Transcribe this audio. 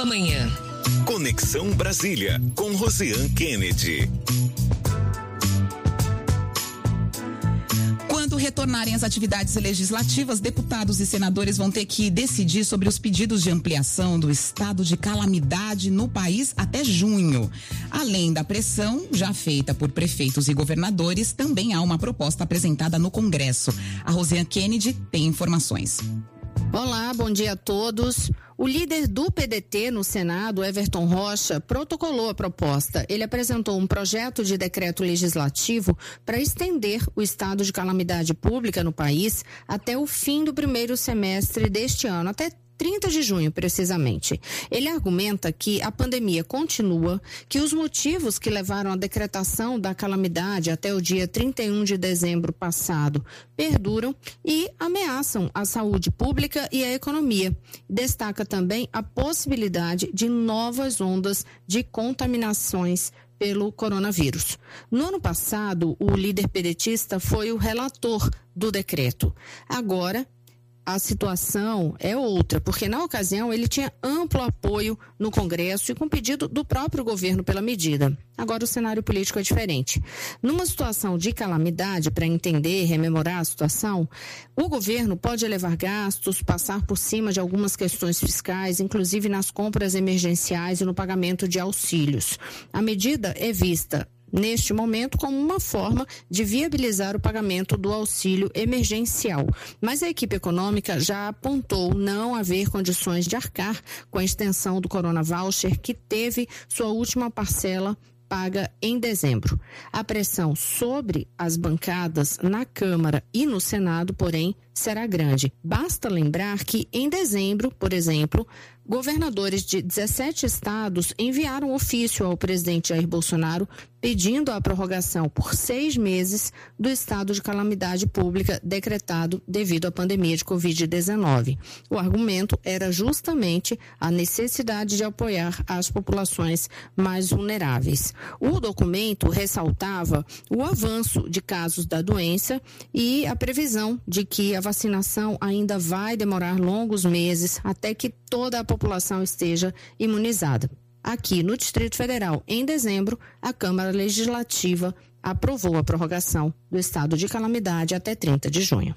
Nova Manhã. Conexão Brasília com Rosiane Kennedy. Quando retornarem as atividades legislativas, deputados e senadores vão ter que decidir sobre os pedidos de ampliação do estado de calamidade no país até junho. Além da pressão já feita por prefeitos e governadores, também há uma proposta apresentada no Congresso. A Rosiane Kennedy tem informações. Olá, bom dia a todos. O líder do PDT no Senado, Everton Rocha, protocolou a proposta. Ele apresentou um projeto de decreto legislativo para estender o estado de calamidade pública no país até o fim do primeiro semestre deste ano, até 30 de junho, precisamente. Ele argumenta que a pandemia continua, que os motivos que levaram à decretação da calamidade até o dia 31 de dezembro passado perduram e ameaçam a saúde pública e a economia. Destaca também a possibilidade de novas ondas de contaminações pelo coronavírus. No ano passado, o líder pedetista foi o relator do decreto. Agora, a situação é outra, porque na ocasião ele tinha amplo apoio no Congresso e com pedido do próprio governo pela medida. Agora o cenário político é diferente. Numa situação de calamidade, para entender, rememorar a situação, o governo pode elevar gastos, passar por cima de algumas questões fiscais, inclusive nas compras emergenciais e no pagamento de auxílios. A medida é vista neste momento como uma forma de viabilizar o pagamento do auxílio emergencial. Mas a equipe econômica já apontou não haver condições de arcar com a extensão do Corona Voucher, que teve sua última parcela paga em dezembro. A pressão sobre as bancadas na Câmara e no Senado, porém, será grande. Basta lembrar que em dezembro, por exemplo, governadores de 17 estados enviaram ofício ao presidente Jair Bolsonaro pedindo a prorrogação por seis meses do estado de calamidade pública decretado devido à pandemia de Covid-19. O argumento era justamente a necessidade de apoiar as populações mais vulneráveis. O documento ressaltava o avanço de casos da doença e a previsão de que a vacinação ainda vai demorar longos meses até que toda a população esteja imunizada. Aqui no Distrito Federal, em dezembro, a Câmara Legislativa aprovou a prorrogação do estado de calamidade até 30 de junho.